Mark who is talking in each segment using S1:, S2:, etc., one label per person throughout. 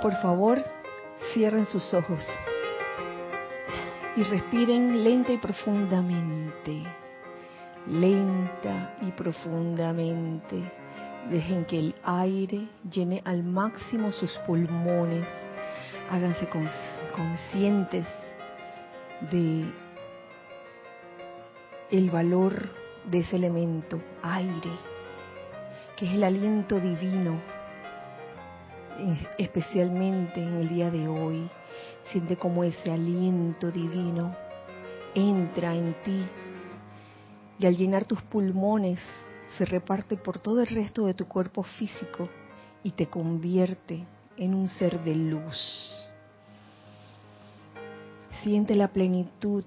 S1: Por favor, cierren sus ojos y respiren lenta y profundamente. Lenta y profundamente. Dejen que el aire llene al máximo sus pulmones. Háganse conscientes de el valor de ese elemento, aire, que es el aliento divino, especialmente en el día de hoy. Siente como ese aliento divino entra en ti y al llenar tus pulmones se reparte por todo el resto de tu cuerpo físico y te convierte en un ser de luz. Siente la plenitud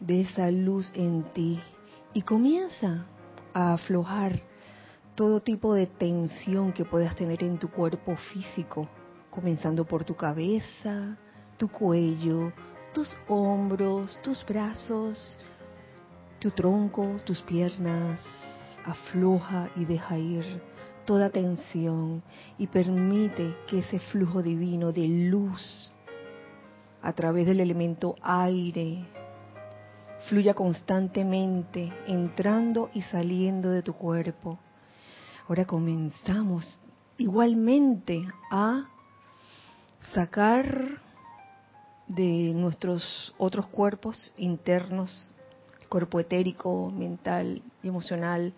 S1: de esa luz en ti y comienza a aflojar todo tipo de tensión que puedas tener en tu cuerpo físico, comenzando por tu cabeza, tu cuello, tus hombros, tus brazos, tu tronco, tus piernas. Afloja y deja ir toda tensión y permite que ese flujo divino de luz a través del elemento aire fluya constantemente, entrando y saliendo de tu cuerpo. Ahora comenzamos igualmente a sacar de nuestros otros cuerpos internos, cuerpo etérico, mental emocional,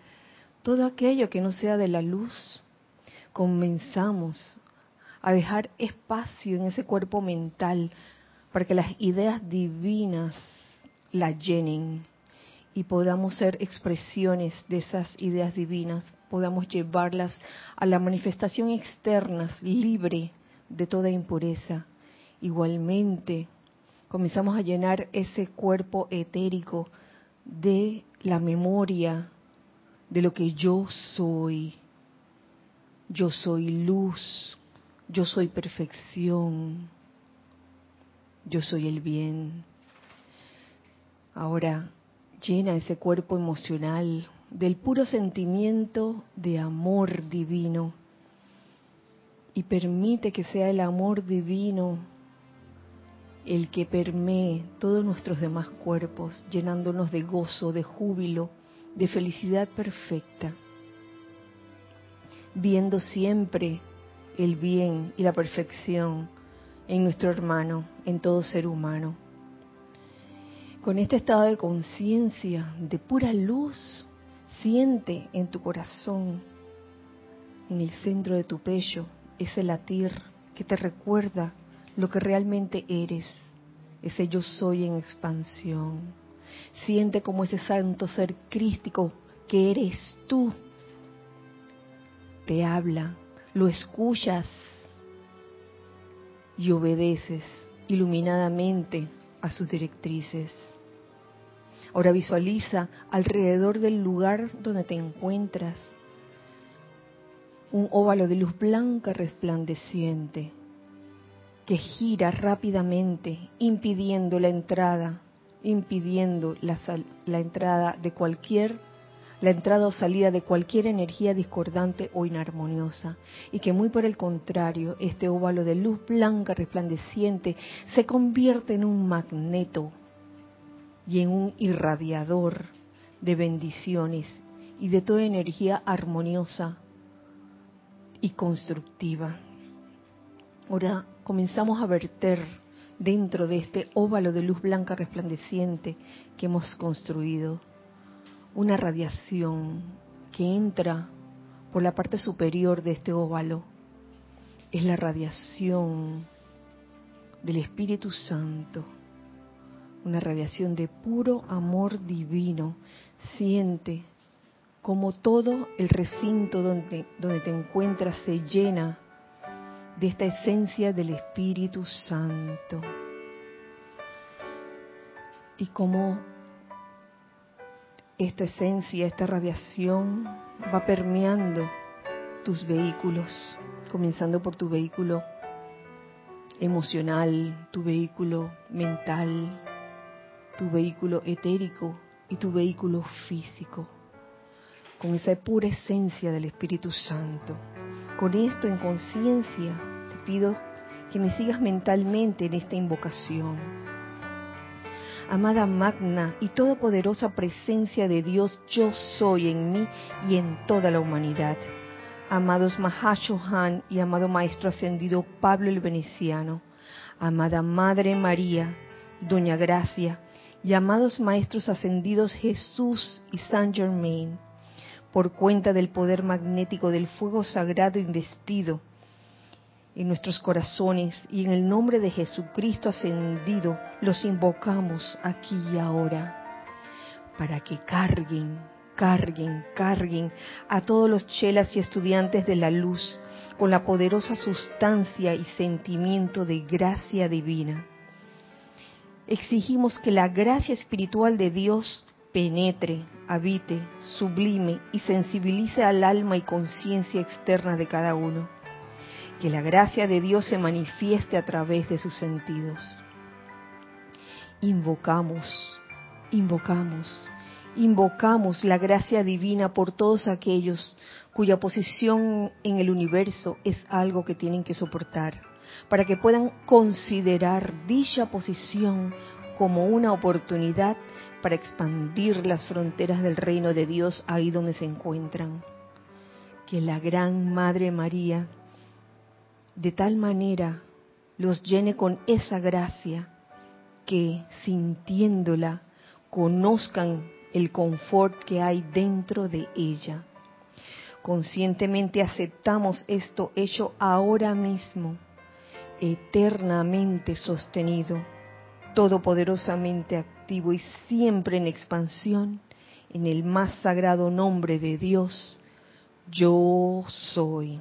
S1: todo aquello que no sea de la luz. Comenzamos a dejar espacio en ese cuerpo mental para que las ideas divinas la llenen y podamos ser expresiones de esas ideas divinas, podamos llevarlas a la manifestación externa libre de toda impureza. Igualmente, comenzamos a llenar ese cuerpo etérico de la memoria de lo que yo soy. Yo soy luz, yo soy perfección, yo soy el bien. Ahora llena ese cuerpo emocional del puro sentimiento de amor divino. Y permite que sea el amor divino el que permee todos nuestros demás cuerpos, llenándonos de gozo, de júbilo, de felicidad perfecta, viendo siempre el bien y la perfección en nuestro hermano, en todo ser humano. Con este estado de conciencia, de pura luz, siente en tu corazón, en el centro de tu pecho, ese latir que te recuerda lo que realmente eres, ese yo soy en expansión. Siente como ese santo ser crístico que eres tú te habla, lo escuchas y obedeces iluminadamente a sus directrices. Ahora visualiza alrededor del lugar donde te encuentras un óvalo de luz blanca resplandeciente que gira rápidamente impidiendo la entrada, impidiendo la, entrada de cualquier la entrada o salida de cualquier energía discordante o inarmoniosa, y que muy por el contrario, este óvalo de luz blanca resplandeciente se convierte en un magneto y en un irradiador de bendiciones y de toda energía armoniosa y constructiva. Ahora comenzamos a verter dentro de este óvalo de luz blanca resplandeciente que hemos construido una radiación que entra por la parte superior de este óvalo. Es la radiación del Espíritu Santo, una radiación de puro amor divino. Siente como todo el recinto donde, donde te encuentras se llena de esta esencia del Espíritu Santo. Y como esta esencia, esta radiación va permeando tus vehículos, comenzando por tu vehículo emocional, tu vehículo mental, tu vehículo etérico y tu vehículo físico, con esa pura esencia del Espíritu Santo. Con esto en conciencia te pido que me sigas mentalmente en esta invocación. Amada magna y todopoderosa presencia de Dios, yo soy en mí y en toda la humanidad. Amados Mahashohan y amado Maestro Ascendido Pablo el Veneciano, amada Madre María, Doña Gracia, y amados Maestros Ascendidos Jesús y Saint Germain, por cuenta del poder magnético del fuego sagrado investido en nuestros corazones y en el nombre de Jesucristo ascendido los invocamos aquí y ahora para que carguen, carguen, carguen a todos los chelas y estudiantes de la luz con la poderosa sustancia y sentimiento de gracia divina. Exigimos que la gracia espiritual de Dios penetre, habite, sublime y sensibilice al alma y conciencia externa de cada uno. Que la gracia de Dios se manifieste a través de sus sentidos. Invocamos, invocamos, invocamos la gracia divina por todos aquellos cuya posición en el universo es algo que tienen que soportar, para que puedan considerar dicha posición como una oportunidad para expandir las fronteras del reino de Dios ahí donde se encuentran. Que la Gran Madre María de tal manera los llene con esa gracia que sintiéndola conozcan el confort que hay dentro de ella. Conscientemente aceptamos esto hecho ahora mismo, eternamente sostenido todopoderosamente activo y siempre en expansión, en el más sagrado nombre de Dios, yo soy.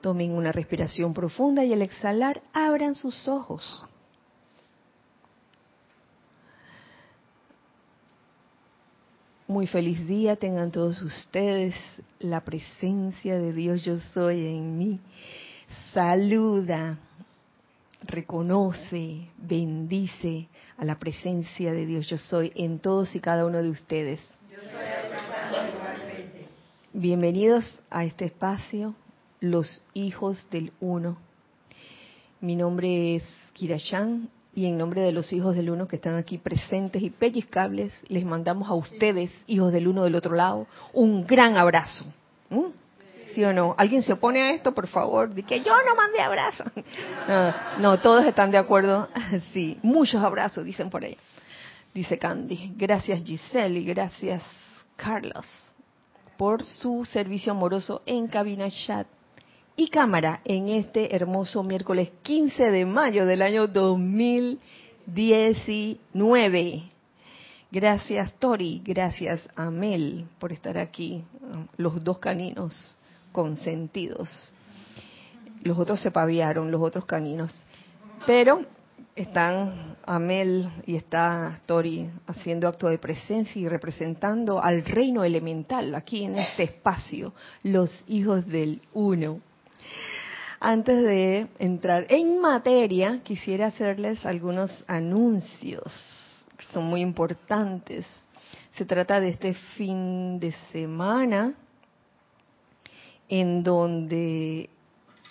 S1: Tomen una respiración profunda y al exhalar abran sus ojos. Muy feliz día tengan todos ustedes. La presencia de Dios yo soy en mí. Saluda reconoce, bendice a la presencia de Dios yo soy en todos y cada uno de ustedes. Bienvenidos a este espacio, los hijos del uno. Mi nombre es Kirashan y en nombre de los hijos del uno que están aquí presentes y pellizcables, les mandamos a ustedes, hijos del uno del otro lado, un gran abrazo. ¿Sí o no? ¿Alguien se opone a esto, por favor? De que yo no mandé abrazo. No, todos están de acuerdo. Sí, muchos abrazos, dicen por ahí. Dice Candy. Gracias Giselle y gracias Carlos por su servicio amoroso en cabina chat y cámara en este hermoso miércoles 15 de mayo del año 2019. Gracias Tori, gracias Amel por estar aquí, los dos caninos consentidos. Los otros se paviaron, los otros caninos. Pero están Amel y está Tori haciendo acto de presencia y representando al reino elemental aquí en este espacio, los hijos del uno. Antes de entrar en materia, quisiera hacerles algunos anuncios que son muy importantes. Se trata de este fin de semana en donde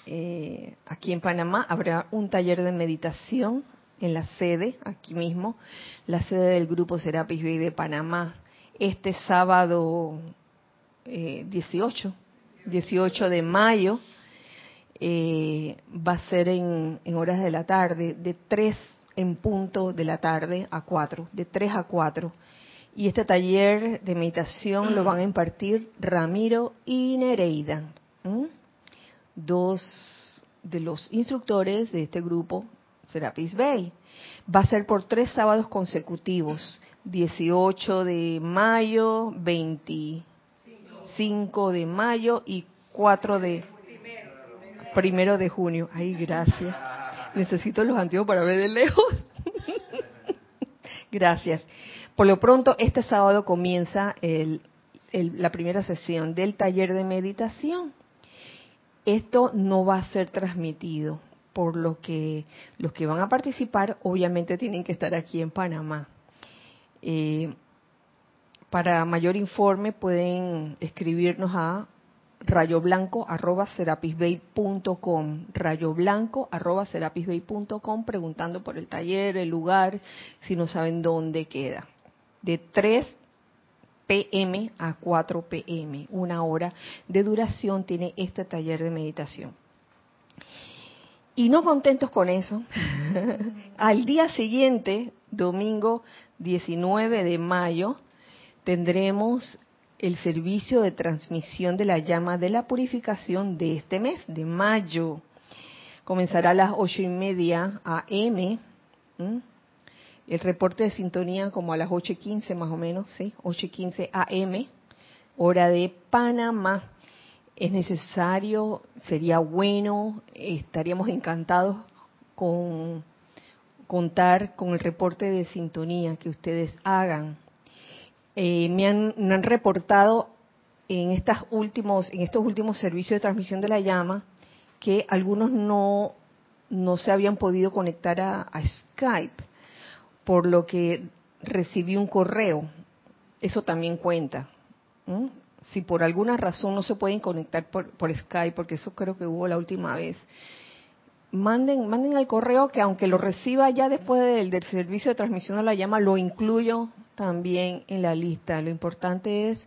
S1: eh, aquí en Panamá habrá un taller de meditación en la sede, aquí mismo, la sede del grupo Serapis Bay de Panamá, este sábado 18, eh, 18 de mayo, eh, va a ser en, en, horas de la tarde, de 3 en punto de la tarde a 4, de 3 a 4. Y este taller de meditación lo van a impartir Ramiro y Nereida, dos de los instructores de este grupo, Serapis Bay. Va a ser por tres sábados consecutivos, 18 de mayo, 25 de mayo y 4 de primero de junio. Ay, gracias. Necesito los antiguos para ver de lejos. gracias. Por lo pronto, este sábado comienza la primera sesión del taller de meditación. Esto no va a ser transmitido, por lo que los que van a participar obviamente tienen que estar aquí en Panamá. Eh, para mayor informe pueden escribirnos a rayoblanco arroba serapisbay.com rayoblanco arroba serapisbay.com preguntando por el taller, el lugar, si no saben dónde queda. De 3 pm a 4 pm, una hora de duración tiene este taller de meditación. Y no contentos con eso, al día siguiente, domingo 19 de mayo, tendremos el servicio de transmisión de la llama de la purificación de este mes, de mayo. Comenzará a las ocho y media AM. El reporte de sintonía como a las ocho y quince más o menos, ¿sí? Ocho y quince AM, hora de Panamá. Es necesario, sería bueno, estaríamos encantados con contar con el reporte de sintonía que ustedes hagan eh, me, han, reportado en, estas en estos últimos servicios de transmisión de la llama que algunos no, no se habían podido conectar a, Skype, por lo que recibí un correo. Eso también cuenta. Si por alguna razón no se pueden conectar por, por Skype, porque eso creo que hubo la última vez, manden, manden al correo que aunque lo reciba ya después del, del, servicio de transmisión de la llama, lo incluyo también en la lista. Lo importante es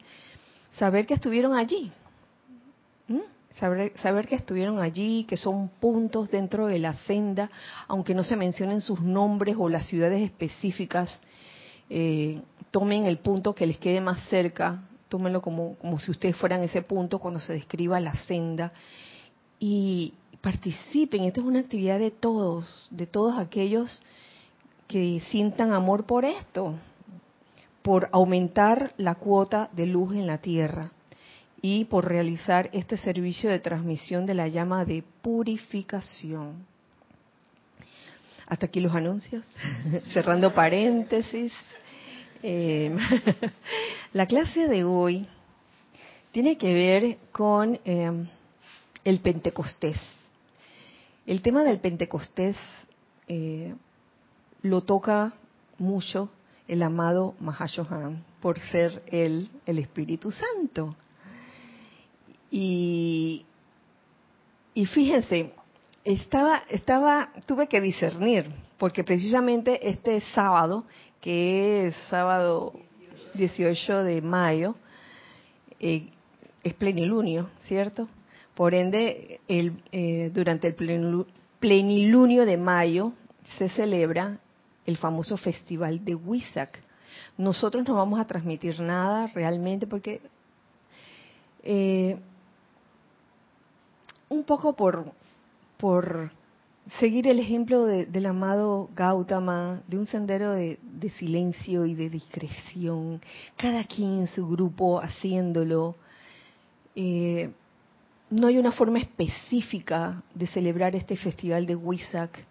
S1: saber que estuvieron allí. Saber, saber que estuvieron allí, que son puntos dentro de la senda, aunque no se mencionen sus nombres o las ciudades específicas, eh, tomen el punto que les quede más cerca, tómenlo como, como si ustedes fueran ese punto cuando se describa la senda y participen. Esta es una actividad de todos, de todos aquellos que sientan amor por esto por aumentar la cuota de luz en la Tierra y por realizar este servicio de transmisión de la llama de purificación. Hasta aquí los anuncios, cerrando paréntesis. Eh, la clase de hoy tiene que ver con eh, el Pentecostés. El tema del Pentecostés eh, lo toca mucho el amado Mahashohan por ser él el Espíritu Santo. Y, y fíjense, estaba, estaba, tuve que discernir, porque precisamente este sábado, que es sábado 18 de mayo, eh, es plenilunio, ¿cierto? Por ende, el, eh, durante el plenilunio de mayo se celebra el famoso festival de Huizac. Nosotros no vamos a transmitir nada realmente porque eh, un poco por, por seguir el ejemplo del amado Gautama, de un sendero de, silencio y de discreción, cada quien en su grupo haciéndolo. Eh, no hay una forma específica de celebrar este festival de Huizac.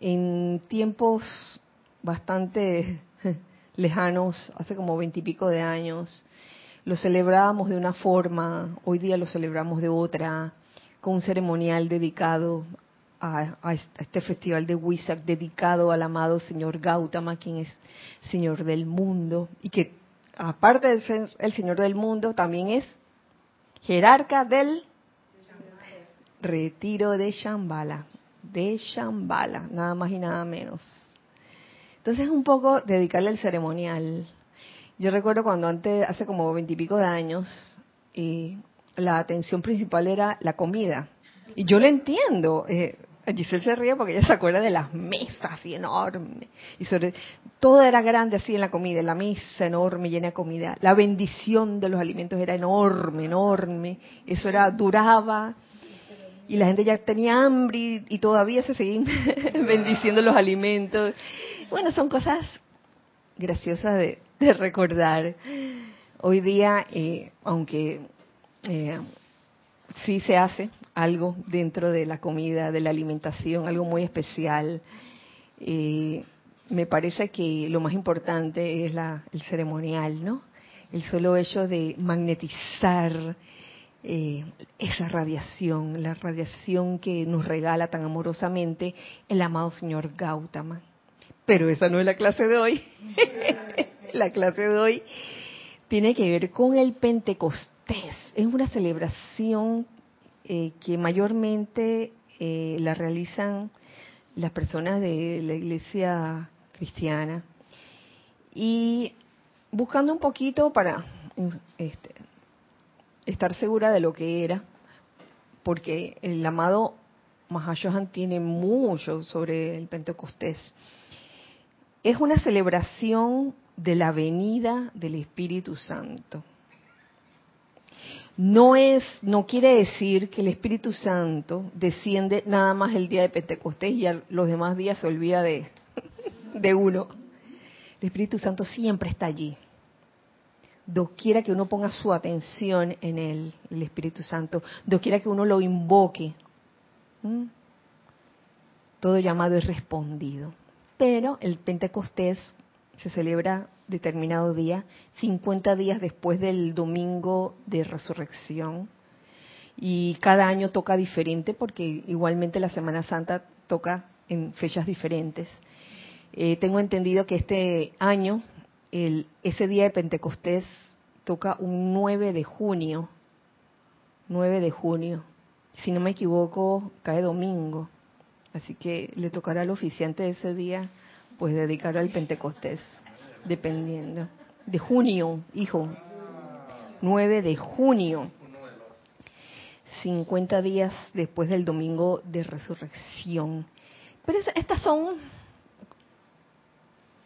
S1: En tiempos bastante lejanos, hace como veintipico de años, lo celebrábamos de una forma, hoy día lo celebramos de otra, con un ceremonial dedicado a, este festival de Huizac, dedicado al amado señor Gautama, quien es señor del mundo, y que aparte de ser el señor del mundo, también es jerarca del retiro de Shambhala, de Shambhala, nada más y nada menos. Entonces un poco dedicarle al ceremonial. Yo recuerdo cuando antes, hace como veintipico de años, y la atención principal era la comida. Y yo lo entiendo. Eh, Giselle se ríe porque ella se acuerda de las mesas así enormes. Y sobre todo era grande así en la comida, la mesa enorme, llena de comida. La bendición de los alimentos era enorme, enorme. Eso era, duraba. Y la gente ya tenía hambre y, todavía se seguían bendiciendo los alimentos. Bueno, son cosas graciosas de, recordar. Hoy día, eh, aunque eh, sí se hace algo dentro de la comida, de la alimentación, algo muy especial, eh, me parece que lo más importante es el ceremonial, ¿no? El solo hecho de magnetizar esa radiación, la radiación que nos regala tan amorosamente el amado señor Gautama pero esa no es la clase de hoy. la clase de hoy tiene que ver con el Pentecostés. Es una celebración eh, que mayormente eh, la realizan las personas de la iglesia cristiana. Y buscando un poquito para este, estar segura de lo que era, porque el amado Mahashohan tiene mucho sobre el Pentecostés. Es una celebración de la venida del Espíritu Santo. No es, no quiere decir que el Espíritu Santo desciende nada más el día de Pentecostés y los demás días se olvida de, uno. El Espíritu Santo siempre está allí. Doquiera que uno ponga su atención en él, el Espíritu Santo, doquiera que uno lo invoque, todo llamado es respondido. Pero el Pentecostés se celebra determinado día, 50 días después del domingo de resurrección. Y cada año toca diferente porque igualmente la Semana Santa toca en fechas diferentes. Eh, tengo entendido que este año, ese día de Pentecostés toca un 9 de junio. 9 de junio. Si no me equivoco, cae domingo. Así que le tocará al oficiante ese día, pues dedicar al Pentecostés dependiendo. De junio, hijo. 9 de junio. 50 días después del domingo de resurrección. Pero estas son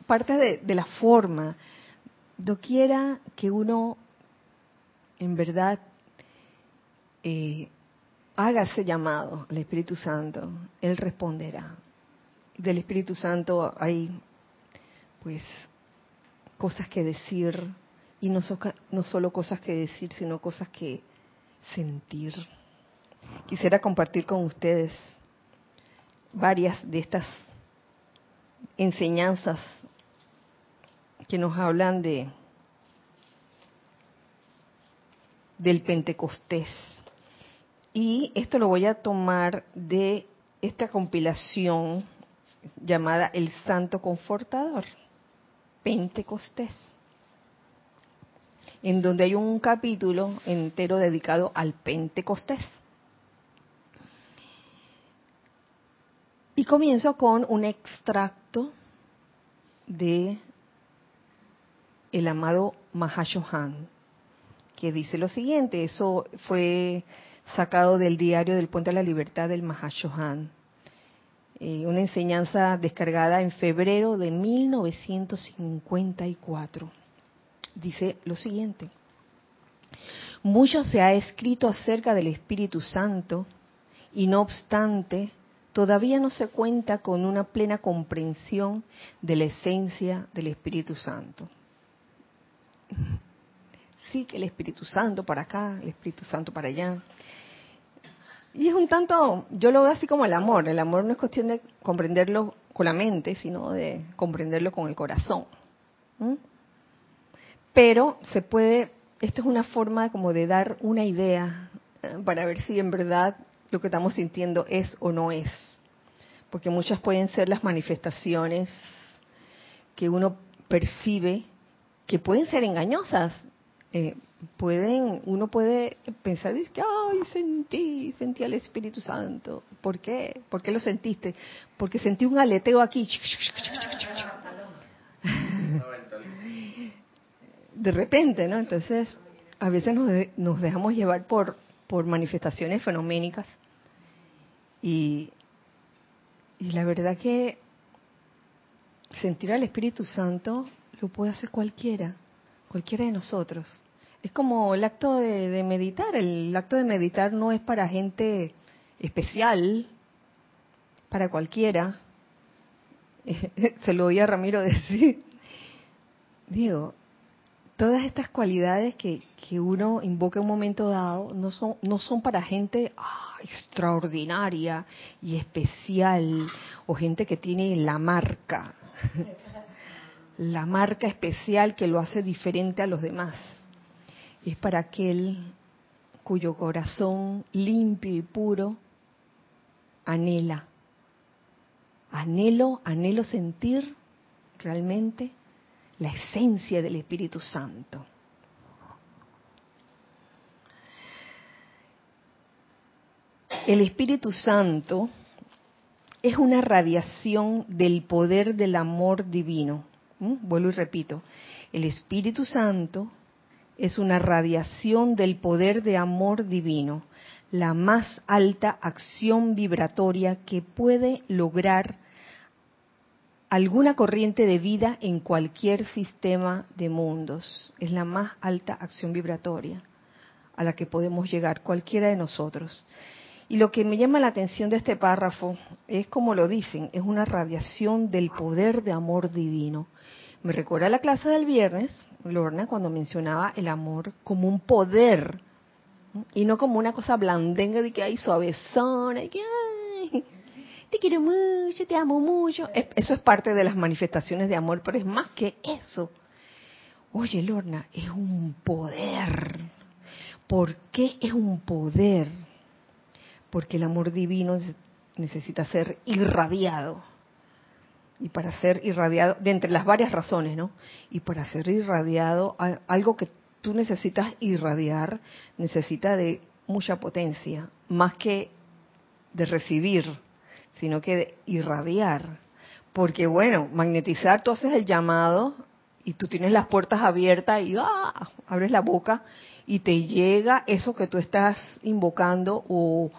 S1: partes de, de la forma. Doquiera que uno en verdad eh, haga ese llamado al Espíritu Santo, Él responderá. Del Espíritu Santo hay pues cosas que decir y no, no solo cosas que decir, sino cosas que sentir. Quisiera compartir con ustedes varias de estas enseñanzas que nos hablan de del Pentecostés. Y esto lo voy a tomar de esta compilación llamada El Santo Confortador. Pentecostés, en donde hay un capítulo entero dedicado al Pentecostés. Y comienzo con un extracto de el amado Mahashohan, que dice lo siguiente, eso fue sacado del diario del Puente de la Libertad del Mahashohan una enseñanza descargada en febrero de 1954. Dice lo siguiente. Mucho se ha escrito acerca del Espíritu Santo y no obstante, todavía no se cuenta con una plena comprensión de la esencia del Espíritu Santo. Sí, que el Espíritu Santo para acá, el Espíritu Santo para allá. Y es un tanto, yo lo veo así como el amor. El amor no es cuestión de comprenderlo con la mente, sino de comprenderlo con el corazón. Pero se puede, esto es una forma como de dar una idea eh, para ver si en verdad lo que estamos sintiendo es o no es. Porque muchas pueden ser las manifestaciones que uno percibe que pueden ser engañosas. Eh, pueden, uno puede pensar que, ay, sentí, sentí al Espíritu Santo. ¿Por qué? ¿Por qué lo sentiste? Porque sentí un aleteo aquí. De repente, ¿no? Entonces, a veces nos, nos dejamos llevar por, por manifestaciones fenoménicas. Y, y la verdad que sentir al Espíritu Santo lo puede hacer cualquiera, cualquiera de nosotros es como el acto de, meditar. El acto de meditar no es para gente especial, para cualquiera. Se lo oía Ramiro decir. Digo, todas estas cualidades que, que, uno invoca en un momento dado no son, no son para gente ah, extraordinaria y especial o gente que tiene la marca, la marca especial que lo hace diferente a los demás es para aquel cuyo corazón limpio y puro anhela. Anhelo, anhelo sentir realmente la esencia del Espíritu Santo. El Espíritu Santo es una radiación del poder del amor divino. ¿Mm? Vuelvo y repito, el Espíritu Santo es una radiación del poder de amor divino, la más alta acción vibratoria que puede lograr alguna corriente de vida en cualquier sistema de mundos. Es la más alta acción vibratoria a la que podemos llegar cualquiera de nosotros. Y lo que me llama la atención de este párrafo es como lo dicen, es una radiación del poder de amor divino. Me recuerda la clase del viernes, Lorna, cuando mencionaba el amor como un poder y no como una cosa blandenga de que hay suavezona y que ay, te quiero mucho, te amo mucho. Eso es parte de las manifestaciones de amor, pero es más que eso. Oye, Lorna, es un poder. ¿Por qué es un poder? Porque el amor divino necesita ser irradiado. Y para ser irradiado, de entre las varias razones, ¿no? Y para ser irradiado, algo que tú necesitas irradiar necesita de mucha potencia, más que de recibir sino que de irradiar. Porque bueno, magnetizar, tú haces el llamado y tú tienes las puertas abiertas y ¡ah! abres la boca y te llega eso que tú estás invocando o,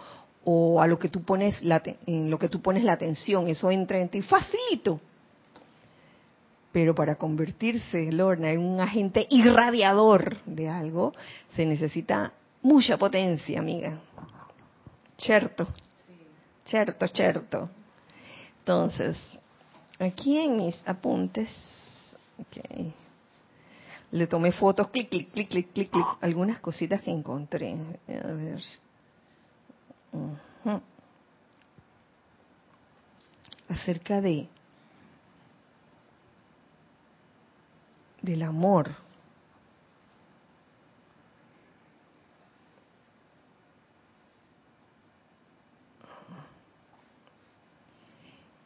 S1: o a lo que tú pones la, en lo que tú pones la atención, eso entra en ti facilito. Pero para convertirse, Lorna, en un agente irradiador de algo, se necesita mucha potencia, amiga. Cierto. Cierto, cierto. Entonces, aquí en mis apuntes, le tomé fotos, clic, clic, clic, clic, clic, clic, algunas cositas que encontré. A ver. Acerca de del amor.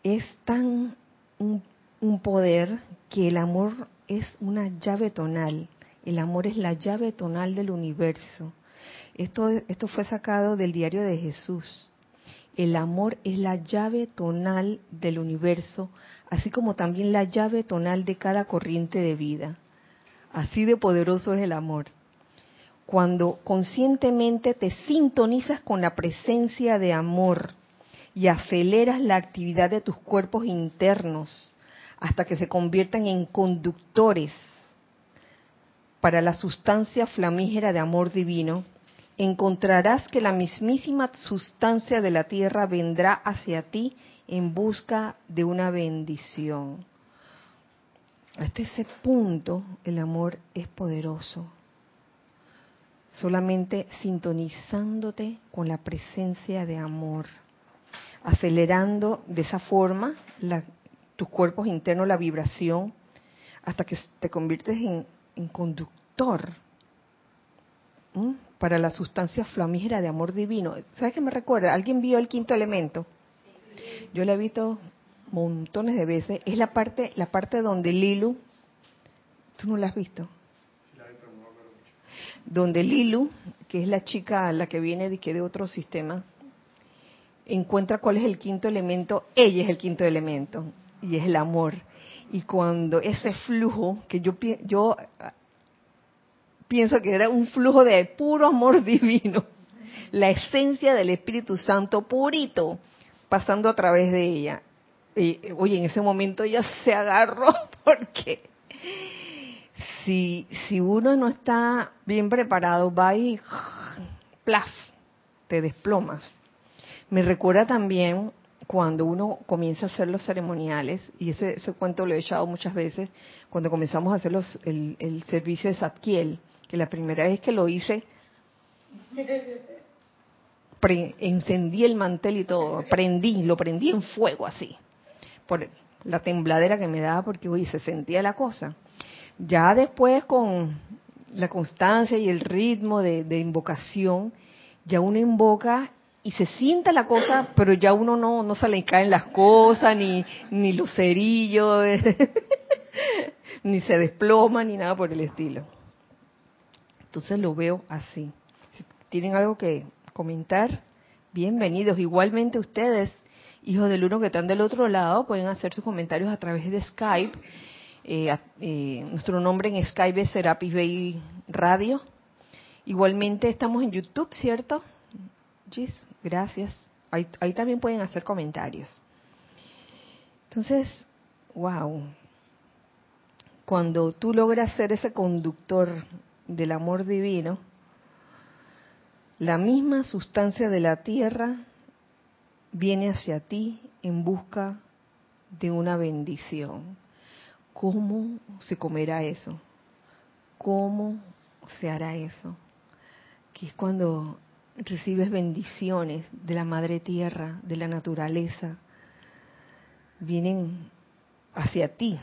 S1: es tan un, poder que el amor es una llave tonal. El amor es la llave tonal del universo. Esto, esto fue sacado del diario de Jesús. El amor es la llave tonal del universo, así como también la llave tonal de cada corriente de vida. Así de poderoso es el amor. Cuando conscientemente te sintonizas con la presencia de amor, y aceleras la actividad de tus cuerpos internos hasta que se conviertan en conductores para la sustancia flamígera de amor divino, encontrarás que la mismísima sustancia de la tierra vendrá hacia ti en busca de una bendición. Hasta ese punto el amor es poderoso. Solamente sintonizándote con la presencia de amor acelerando de esa forma tus cuerpos internos, la vibración, hasta que te conviertes en, conductor para la sustancia flamígera de amor divino. ¿Sabes qué me recuerda? ¿Alguien vio el quinto elemento? Yo lo he visto montones de veces. Es la parte, la parte donde Lilu, ¿tú no la has visto? Donde Lilu, que es la chica la que viene de, de otro sistema, encuentra cuál es el quinto elemento, ella es el quinto elemento, y es el amor. Y cuando ese flujo, que yo, yo pienso que era un flujo de puro amor divino, la esencia del Espíritu Santo purito, pasando a través de ella. Y, oye, en ese momento ella se agarró porque si, si uno no está bien preparado, va y plaf, te desplomas. Me recuerda también cuando uno comienza a hacer los ceremoniales, y ese, cuento lo he echado muchas veces, cuando comenzamos a hacer los, el, servicio de Satkiel, que la primera vez que lo hice, encendí el mantel y todo, prendí, lo prendí en fuego así, por la tembladera que me daba porque, uy, se sentía la cosa. Ya después con la constancia y el ritmo de invocación, ya uno invoca y se sienta la cosa, pero ya uno no, no se le caen las cosas, ni, ni los cerillos, ni se desploma, ni nada por el estilo. Entonces lo veo así. Si tienen algo que comentar, Bienvenidos. Igualmente ustedes, hijos del uno que están del otro lado, pueden hacer sus comentarios a través de Skype. Eh, eh, nuestro nombre en Skype es Serapis Bay Radio. Igualmente estamos en YouTube, ¿cierto? Gis, gracias. Ahí, también pueden hacer comentarios. Entonces, wow. Cuando tú logras ser ese conductor del amor divino, la misma sustancia de la tierra viene hacia ti en busca de una bendición. ¿Cómo se comerá eso? ¿Cómo se hará eso? Que es cuando recibes bendiciones de la madre tierra, de la naturaleza, vienen hacia ti.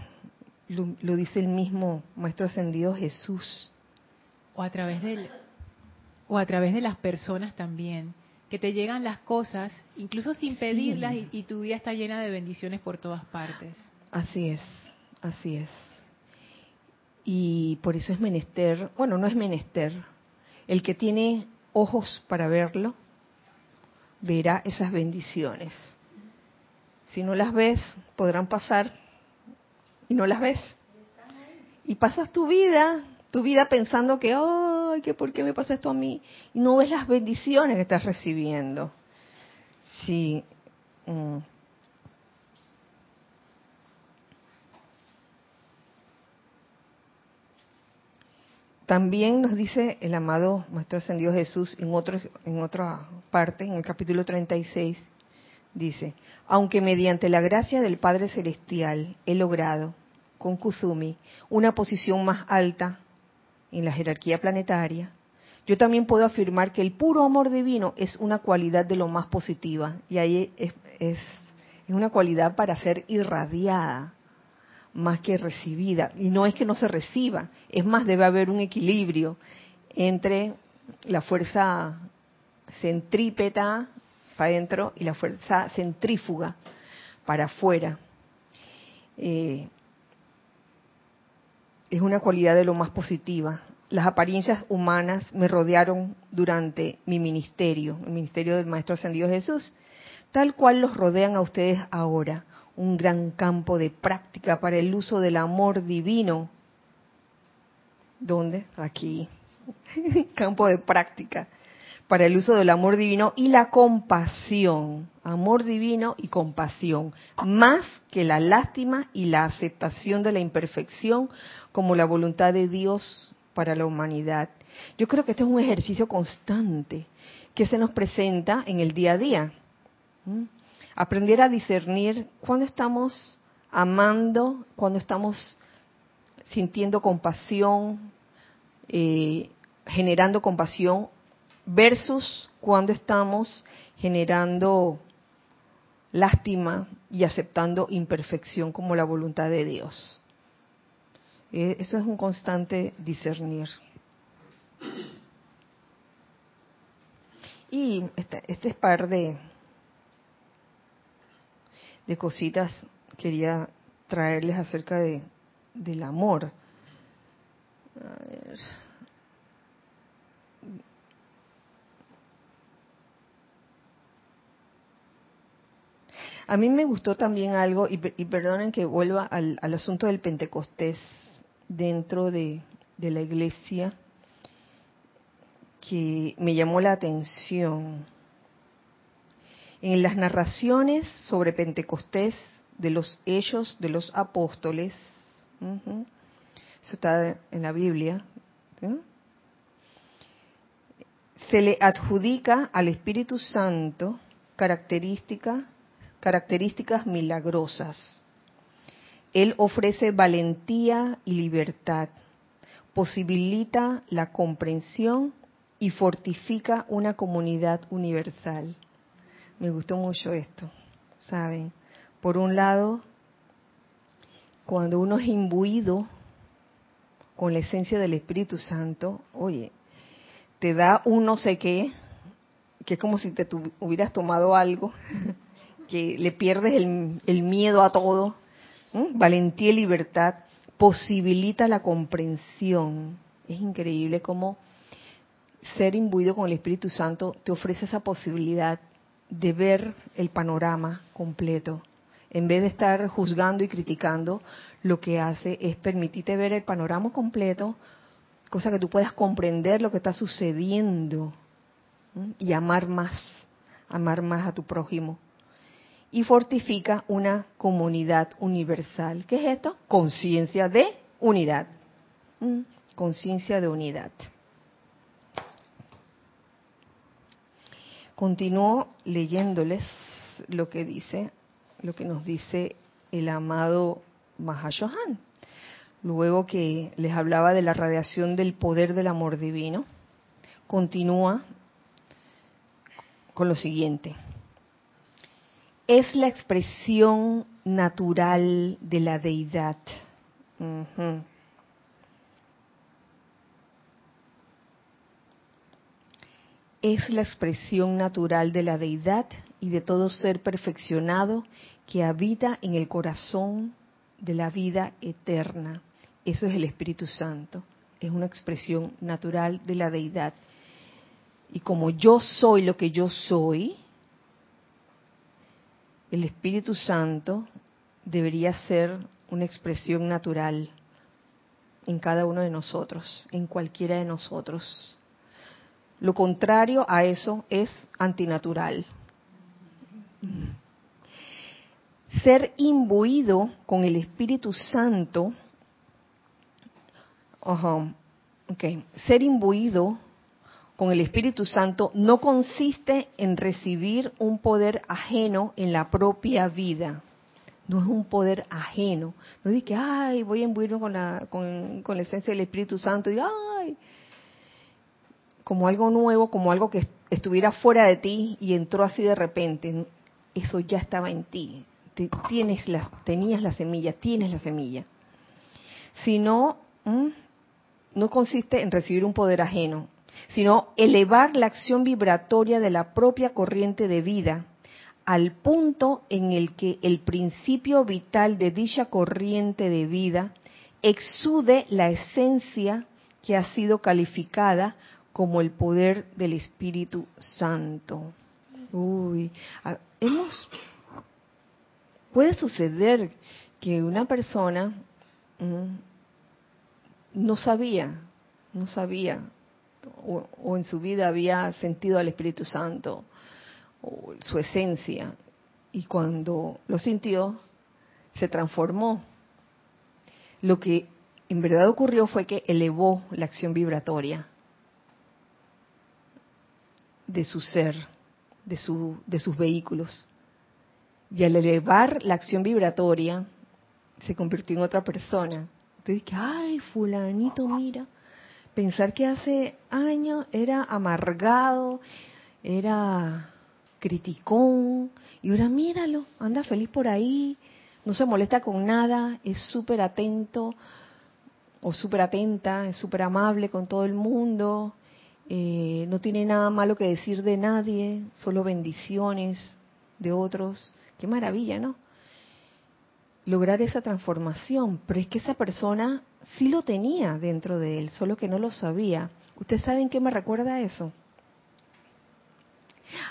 S1: Lo, lo dice el mismo Maestro Ascendido Jesús.
S2: O a través del, o a través de las personas también, que te llegan las cosas, incluso sin pedirlas, y, tu vida está llena de bendiciones por todas partes.
S1: Así es, así es. Y por eso es menester, bueno, no es menester, el que tiene ojos para verlo, verá esas bendiciones. Si no las ves, podrán pasar y no las ves. Y pasas tu vida tu vida pensando que, ay, que por qué me pasa esto a mí, y no ves las bendiciones que estás recibiendo. Sí. Mm. También nos dice el amado Maestro Ascendido Jesús en, otro, en otra parte, en el capítulo 36, dice, aunque mediante la gracia del Padre Celestial he logrado con Kuzumi una posición más alta en la jerarquía planetaria, yo también puedo afirmar que el puro amor divino es una cualidad de lo más positiva y ahí es, es, una cualidad para ser irradiada más que recibida. Y no es que no se reciba, es más, debe haber un equilibrio entre la fuerza centrípeta para adentro y la fuerza centrífuga para afuera. Eh, es una cualidad de lo más positiva. Las apariencias humanas me rodearon durante mi ministerio, el ministerio del Maestro Ascendido Jesús, tal cual los rodean a ustedes ahora, un gran campo de práctica para el uso del amor divino. ¿Dónde? Aquí. campo de práctica para el uso del amor divino y la compasión, amor divino y compasión, más que la lástima y la aceptación de la imperfección como la voluntad de Dios para la humanidad. Yo creo que este es un ejercicio constante que se nos presenta en el día a día. Aprender a discernir cuando estamos amando, cuando estamos sintiendo compasión, eh, generando compasión versus cuando estamos generando lástima y aceptando imperfección como la voluntad de Dios. Eh, eso es un constante discernir. Y este, este es par de, de cositas quería traerles acerca de, del amor. A ver. A mí me gustó también algo, y, perdonen que vuelva al, asunto del Pentecostés dentro de, la iglesia, que me llamó la atención. En las narraciones sobre Pentecostés de los hechos de los apóstoles, eso está en la Biblia, se le adjudica al Espíritu Santo característica características milagrosas. Él ofrece valentía y libertad, posibilita la comprensión y fortifica una comunidad universal. Me gustó mucho esto, ¿saben? Por un lado, cuando uno es imbuido con la esencia del Espíritu Santo, oye, te da un no sé qué, que es como si te hubieras tomado algo que le pierdes el, miedo a todo, valentía y libertad, posibilita la comprensión. Es increíble cómo ser imbuido con el Espíritu Santo te ofrece esa posibilidad de ver el panorama completo. En vez de estar juzgando y criticando, lo que hace es permitirte ver el panorama completo, cosa que tú puedas comprender lo que está sucediendo y amar más, amar más a tu prójimo. Y fortifica una comunidad universal. ¿Qué es esto? Conciencia de unidad. Conciencia de unidad. Continúo leyéndoles lo que dice, lo que nos dice el amado Mahashohan. Luego que les hablaba de la radiación del poder del amor divino, continúa con lo siguiente. Es la expresión natural de la deidad. Es la expresión natural de la deidad y de todo ser perfeccionado que habita en el corazón de la vida eterna. Eso es el Espíritu Santo. Es una expresión natural de la deidad. Y como yo soy lo que yo soy, el Espíritu Santo debería ser una expresión natural en cada uno de nosotros, en cualquiera de nosotros. Lo contrario a eso es antinatural ser imbuido con el Espíritu Santo, ser imbuido con el Espíritu Santo no consiste en recibir un poder ajeno en la propia vida. No es un poder ajeno. No es que, ay, voy a imbuirme con la, con, con la esencia del Espíritu Santo y, ay, como algo nuevo, como algo que estuviera fuera de ti y entró así de repente. Eso ya estaba en ti tienes tenías la semilla, tienes la semilla. Sino, no consiste en recibir un poder ajeno, sino elevar la acción vibratoria de la propia corriente de vida al punto en el que el principio vital de dicha corriente de vida exude la esencia que ha sido calificada como el poder del Espíritu Santo. Uy, hemos puede suceder que una persona mm, no sabía, no sabía, o, en su vida había sentido al Espíritu Santo, o su esencia, y cuando lo sintió, se transformó. Lo que en verdad ocurrió fue que elevó la acción vibratoria de su ser, de, su, de sus vehículos. Y al elevar la acción vibratoria, se convirtió en otra persona. Entonces, ay, fulanito, mira, pensar que hace años era amargado, era criticón, y ahora míralo, anda feliz por ahí, no se molesta con nada, es súper atento o súper atenta, es súper amable con todo el mundo, eh, no tiene nada malo que decir de nadie, solo bendiciones de otros. Qué maravilla, ¿no? Lograr esa transformación, pero es que esa persona sí lo tenía dentro de él, solo que no lo sabía. ¿Ustedes saben qué me recuerda eso?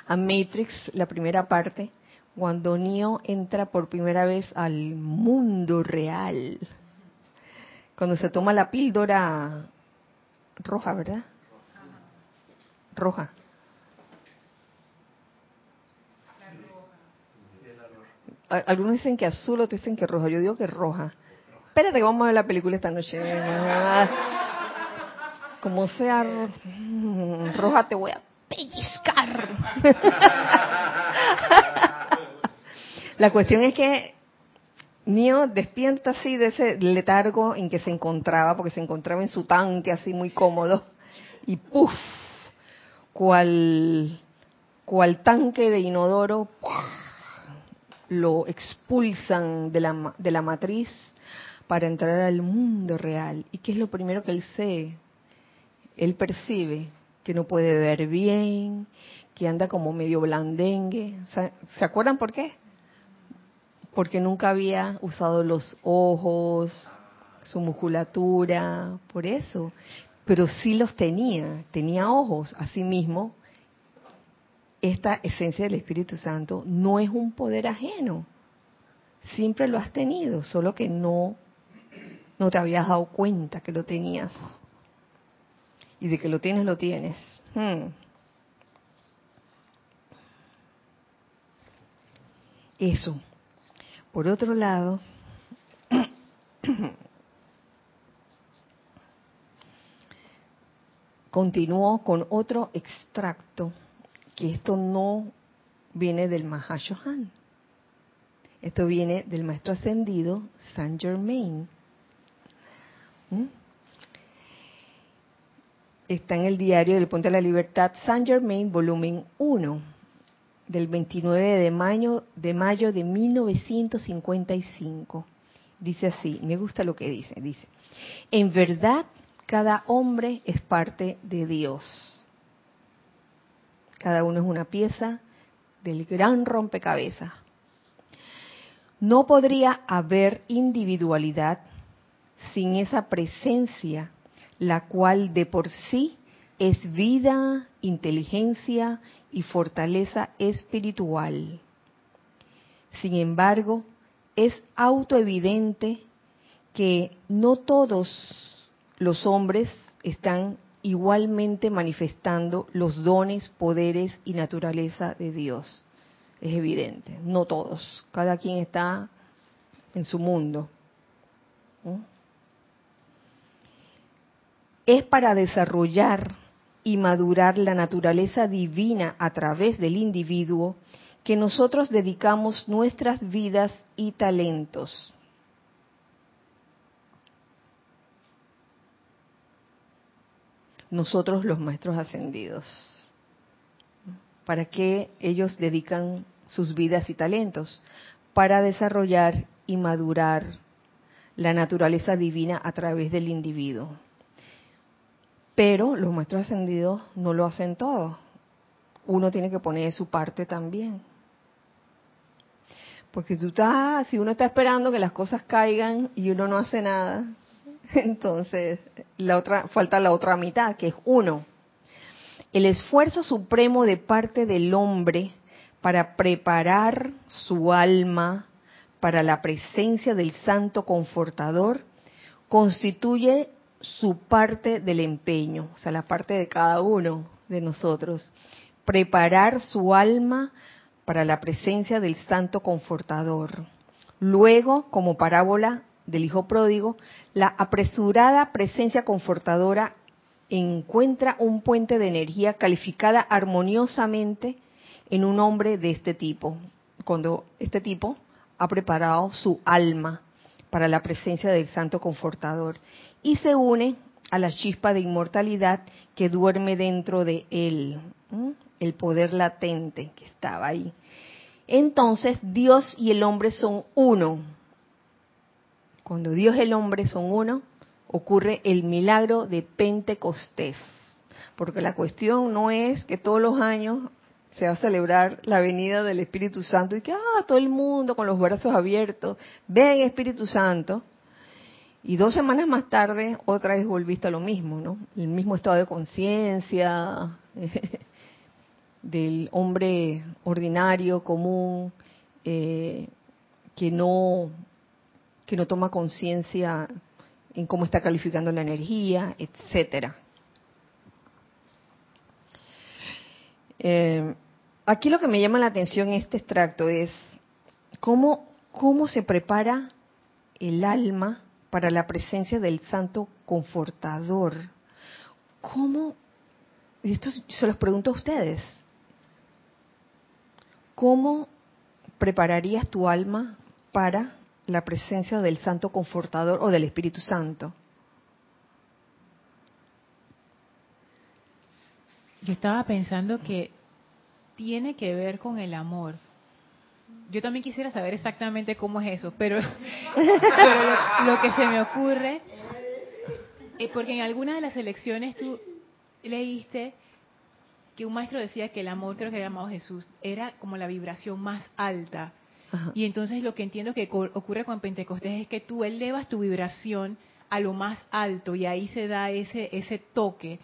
S1: A Matrix, la primera parte, cuando Neo entra por primera vez al mundo real. Cuando se toma la píldora roja, ¿verdad? Roja. algunos dicen que azul, otros dicen que roja. Yo digo que roja. Espérate que vamos a ver la película esta noche. Como sea roja, te voy a pellizcar. La cuestión es que Neo despierta así de ese letargo en que se encontraba, porque se encontraba en su tanque así muy cómodo, y ¡puf! Cual, tanque de inodoro, lo expulsan de la, de la matriz para entrar al mundo real. ¿Y qué es lo primero que él sé? Él percibe que no puede ver bien, que anda como medio blandengue. ¿Se acuerdan por qué? Porque nunca había usado los ojos, su musculatura, por eso. Pero sí los tenía, tenía ojos, así mismo esta esencia del Espíritu Santo no es un poder ajeno. Siempre lo has tenido, solo que no, no te habías dado cuenta que lo tenías. Y de que lo tienes, lo tienes. Hmm. Eso. Por otro lado, continuó con otro extracto, que esto no viene del Mahashohan. Esto viene del maestro ascendido Saint Germain. ¿Mm? Está en el diario del Ponte de la Libertad, Saint Germain, volumen 1, del 29 de mayo, de mayo de 1955. Dice así, me gusta lo que dice, dice, en verdad cada hombre es parte de Dios. Cada uno es una pieza del gran rompecabezas. No podría haber individualidad sin esa presencia, la cual de por sí es vida, inteligencia y fortaleza espiritual. Sin embargo, es autoevidente que no todos los hombres están igualmente manifestando los dones, poderes y naturaleza de Dios. Es evidente, no todos, cada quien está en su mundo. Es para desarrollar y madurar la naturaleza divina a través del individuo que nosotros dedicamos nuestras vidas y talentos. Nosotros los maestros ascendidos? ¿Para qué ellos dedican sus vidas y talentos? Para desarrollar y madurar la naturaleza divina a través del individuo. Pero los maestros ascendidos no lo hacen todo. Uno tiene que poner su parte también. Porque estás, si uno está esperando que las cosas caigan y uno no hace nada, Entonces, la otra, falta la otra mitad, que es uno. El esfuerzo supremo de parte del hombre para preparar su alma para la presencia del Santo Confortador constituye su parte del empeño, o sea, la parte de cada uno de nosotros. Preparar su alma para la presencia del Santo Confortador. Luego, como parábola, del Hijo Pródigo, la apresurada presencia confortadora encuentra un puente de energía calificada armoniosamente en un hombre de este tipo, cuando este tipo ha preparado su alma para la presencia del Santo Confortador y se une a la chispa de inmortalidad que duerme dentro de él, el poder latente que estaba ahí. Entonces Dios y el hombre son uno, cuando Dios y el hombre son uno, ocurre el milagro de Pentecostés. Porque la cuestión no es que todos los años se va a celebrar la venida del Espíritu Santo y que, ah, todo el mundo con los brazos abiertos, ven Espíritu Santo. Y dos semanas más tarde, otra vez volviste a lo mismo, ¿no? El mismo estado de conciencia del hombre ordinario, común, eh, que no que no toma conciencia en cómo está calificando la energía, etcétera. Eh, aquí lo que me llama la atención en este extracto es cómo, cómo se prepara el alma para la presencia del Santo Confortador. ¿Cómo? Y esto se los pregunto a ustedes. ¿Cómo prepararías tu alma para la presencia del Santo Confortador o del Espíritu Santo.
S2: Yo estaba pensando que tiene que ver con el amor. Yo también quisiera saber exactamente cómo es eso, pero, lo, que se me ocurre es porque en alguna de las elecciones tú leíste que un maestro decía que el amor, creo que era llamado Jesús, era como la vibración más alta y entonces lo que entiendo que ocurre con Pentecostés es que tú elevas tu vibración a lo más alto y ahí se da ese, ese toque.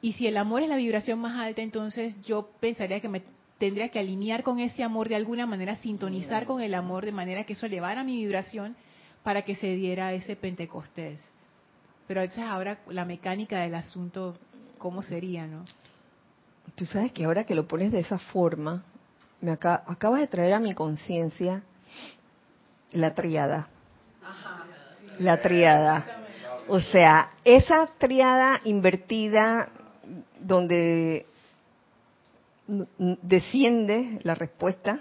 S2: Y si el amor es la vibración más alta, entonces yo pensaría que me tendría que alinear con ese amor de alguna manera, sintonizar con el amor de manera que eso elevara mi vibración para que se diera ese Pentecostés. Pero entonces ahora la mecánica del asunto, ¿cómo sería, no?
S1: Tú sabes que ahora que lo pones de esa forma, me acabas de traer a mi conciencia la triada. La triada. O sea, esa triada invertida donde desciende la respuesta,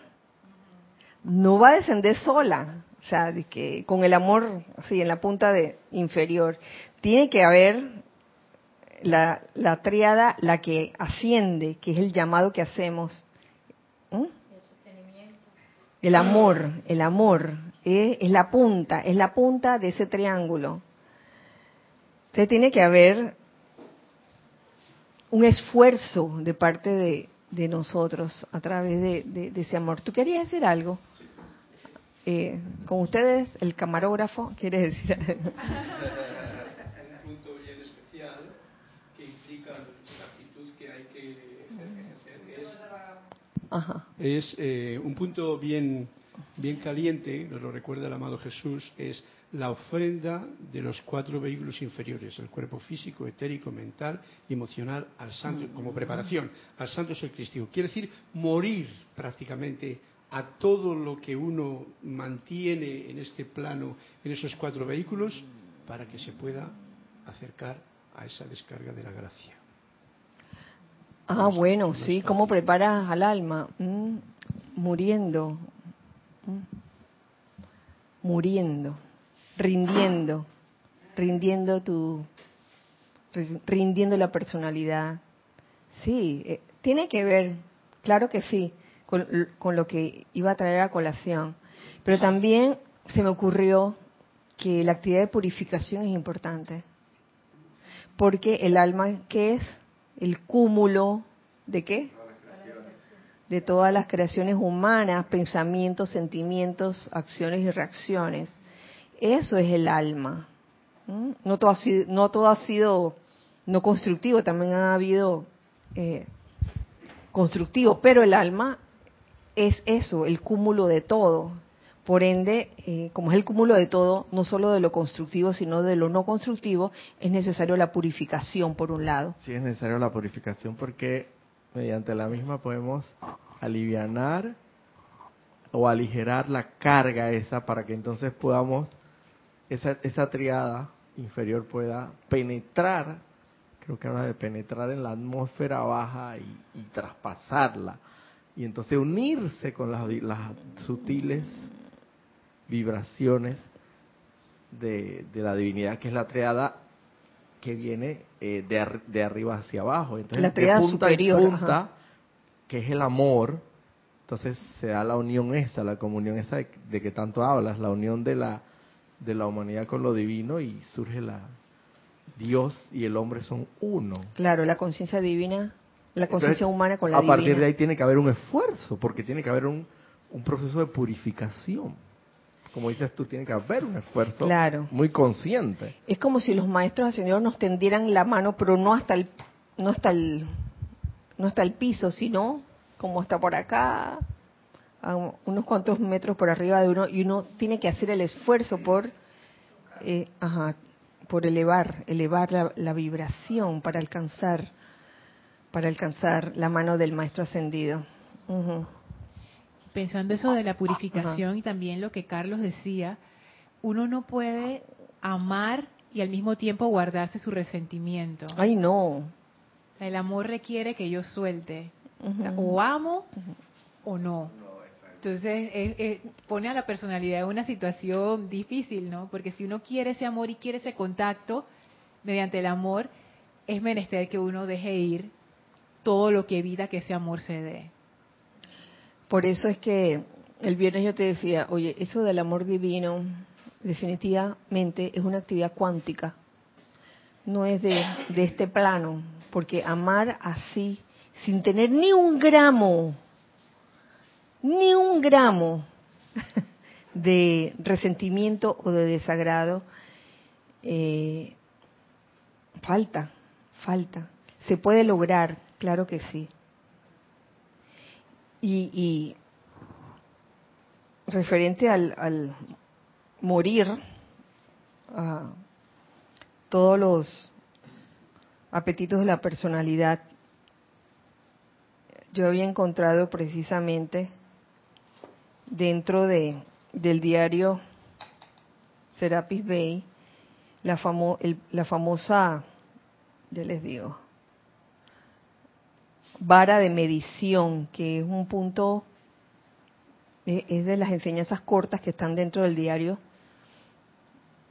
S1: no va a descender sola, o sea, que con el amor así en la punta de inferior. Tiene que haber la, la triada, la que asciende, que es el llamado que hacemos. ¿Mm? El amor, el amor, ¿eh? es la punta, es la punta de ese triángulo. Entonces tiene que haber un esfuerzo de parte de, de nosotros a través de, ese amor. ¿Tú querías decir algo? Eh, con ustedes, el camarógrafo, quiere decir algo?
S3: un punto bien especial que implica la actitud que hay que es, es eh, un punto bien, bien caliente, nos lo recuerda el amado Jesús, es la ofrenda de los cuatro vehículos inferiores, el cuerpo físico, etérico, mental y emocional al santo, como preparación al santo cristiano. Quiere decir morir prácticamente a todo lo que uno mantiene en este plano, en esos cuatro vehículos, para que se pueda acercar a esa descarga de la gracia.
S1: Ah, bueno, sí, ¿cómo preparas al alma? Mm, muriendo. Mm, muriendo rindiendo, rindiendo tu, rindiendo la personalidad. Sí, eh, tiene que ver, claro que sí, con, con, lo que iba a traer a colación. Pero también se me ocurrió que la actividad de purificación es importante. Porque el alma, ¿qué es? El cúmulo de qué? De todas las creaciones humanas, pensamientos, sentimientos, acciones y reacciones. Eso es el alma. No todo ha sido, no, todo ha sido no constructivo, también ha habido eh, constructivo, pero el alma es eso, el cúmulo de todo. Por ende, eh, como es el cúmulo de todo, no solo de lo constructivo, sino de lo no constructivo, es necesario la purificación, por un lado.
S4: Sí, es necesario la purificación porque mediante la misma podemos alivianar o aligerar la carga esa para que entonces podamos esa, esa triada inferior pueda penetrar, creo que habla de penetrar en la atmósfera baja y, traspasarla, y entonces unirse con las, las sutiles vibraciones de, la divinidad, que es la triada que viene eh, de, de, arriba hacia abajo. Entonces,
S1: la triada superior.
S4: punta, que es el amor, entonces se da la unión esa, la comunión esa de que tanto hablas, la unión de la de la humanidad con lo divino y surge la Dios y el hombre son uno.
S1: Claro, la conciencia divina, la conciencia humana con la divina.
S4: A partir de ahí tiene que haber un esfuerzo, porque tiene que haber un, un proceso de purificación. Como dices tú, tiene que haber un esfuerzo
S1: claro.
S4: muy consciente.
S1: Es como si los maestros ascendidos nos tendieran la mano, pero no hasta el no hasta el no hasta el piso, sino como hasta por acá, a unos cuantos metros por arriba de uno y uno tiene que hacer el esfuerzo por, eh, por elevar, elevar la, vibración para alcanzar, para alcanzar la mano del maestro ascendido.
S2: Pensando eso de la purificación y también lo que Carlos decía, uno no puede amar y al mismo tiempo guardarse su resentimiento.
S1: Ay, no.
S2: El amor requiere que yo suelte. O amo o no. Entonces, pone a la personalidad en una situación difícil, ¿no? Porque si uno quiere ese amor y quiere ese contacto, mediante el amor, es menester que uno deje ir todo lo que evita que ese amor se dé.
S1: Por eso es que el viernes yo te decía, oye, eso del amor divino definitivamente es una actividad cuántica, no es de, este plano, porque amar así, sin tener ni un gramo ni un gramo de resentimiento o de desagrado, eh, falta, falta. Se puede lograr, claro que sí. Y, y referente al, al morir, a todos los apetitos de la personalidad, yo había encontrado precisamente dentro de, del diario Serapis Bay la, famo, el, la famosa, ya les digo, vara de medición, que es un punto, es de las enseñanzas cortas que están dentro del diario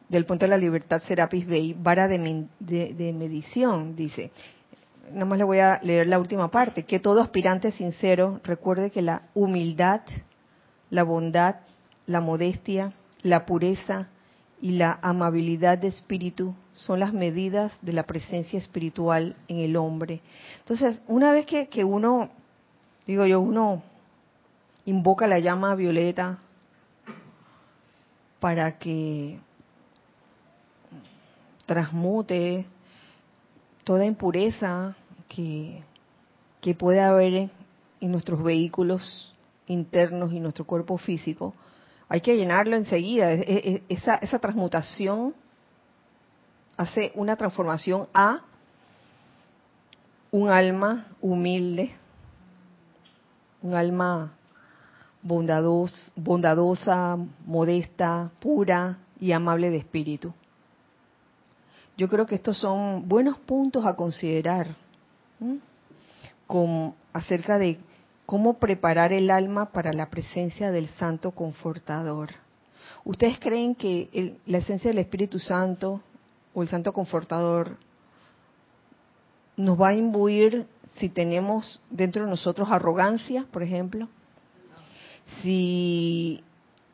S1: del punto de la libertad Serapis Bay, vara de, de, de, medición, dice. Nada más le voy a leer la última parte, que todo aspirante sincero recuerde que la humildad, la bondad, la modestia, la pureza y la amabilidad de espíritu son las medidas de la presencia espiritual en el hombre. Entonces, una vez que, que uno, digo yo, uno invoca la llama violeta para que transmute toda impureza que, que puede haber en nuestros vehículos internos y nuestro cuerpo físico, hay que llenarlo enseguida. Esa, esa transmutación hace una transformación a un alma humilde, un alma bondados, bondadosa, modesta, pura y amable de espíritu. Yo creo que estos son buenos puntos a considerar con, acerca de cómo preparar el alma para la presencia del Santo Confortador. ¿Ustedes creen que la esencia del Espíritu Santo o el Santo Confortador nos va a imbuir si tenemos dentro de nosotros arrogancia, por ejemplo? Si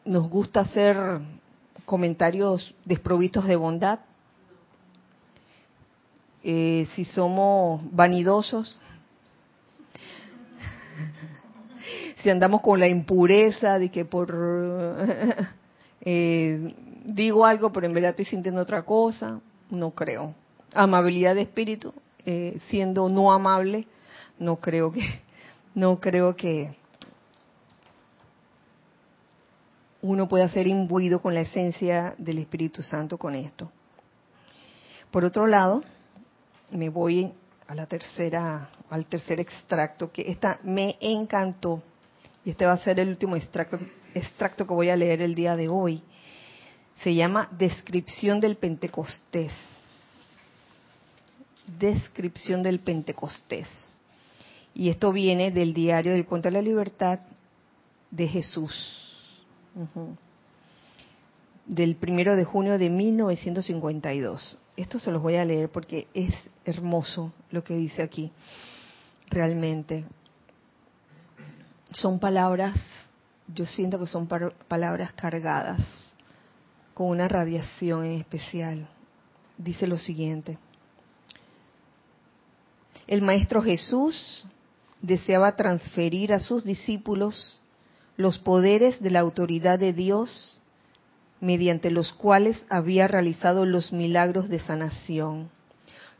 S1: nos gusta hacer comentarios desprovistos de bondad, eh, si somos vanidosos, si andamos con la impureza de que por eh, digo algo pero en verdad estoy sintiendo otra cosa, no creo. Amabilidad de espíritu, eh, siendo no amable, no creo que no creo que uno pueda ser imbuido con la esencia del Espíritu Santo con esto. Por otro lado, me voy a la tercera, al tercer extracto, que esta me encantó. Y este va a ser el último extracto, que voy a leer el día de hoy. Se llama Descripción del Pentecostés. Descripción del Pentecostés. Y esto viene del diario del Puente de la Libertad de Jesús. Del primero de junio de 1952 esto se los voy a leer porque es hermoso lo que dice aquí. Realmente. Son palabras, yo siento que son palabras cargadas con una radiación en especial. Dice lo siguiente. El Maestro Jesús deseaba transferir a sus discípulos los poderes de la autoridad de Dios mediante los cuales había realizado los milagros de sanación,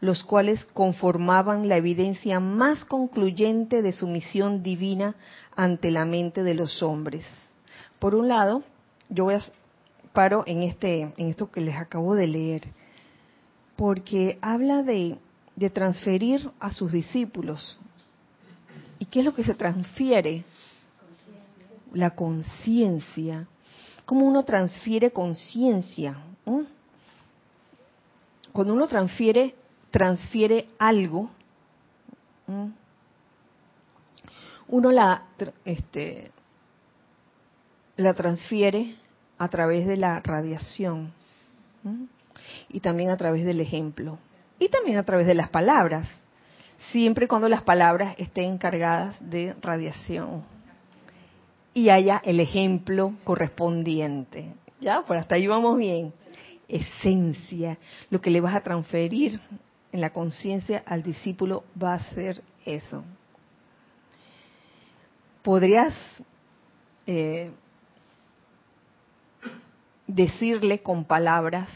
S1: los cuales conformaban la evidencia más concluyente de su misión divina ante la mente de los hombres. Por un lado, yo voy a paro en este en esto que les acabo de leer, porque habla de, transferir a sus discípulos. ¿Y qué es lo que se transfiere? La conciencia cómo uno transfiere conciencia. Cuando uno transfiere, transfiere algo, uno la, este, la transfiere a través de la radiación y también a través del ejemplo y también a través de las palabras, siempre cuando las palabras estén cargadas de radiación y haya el ejemplo correspondiente. Ya, pues hasta ahí vamos bien. Esencia, lo que le vas a transferir en la conciencia al discípulo va a ser eso. Podrías eh, decirle con palabras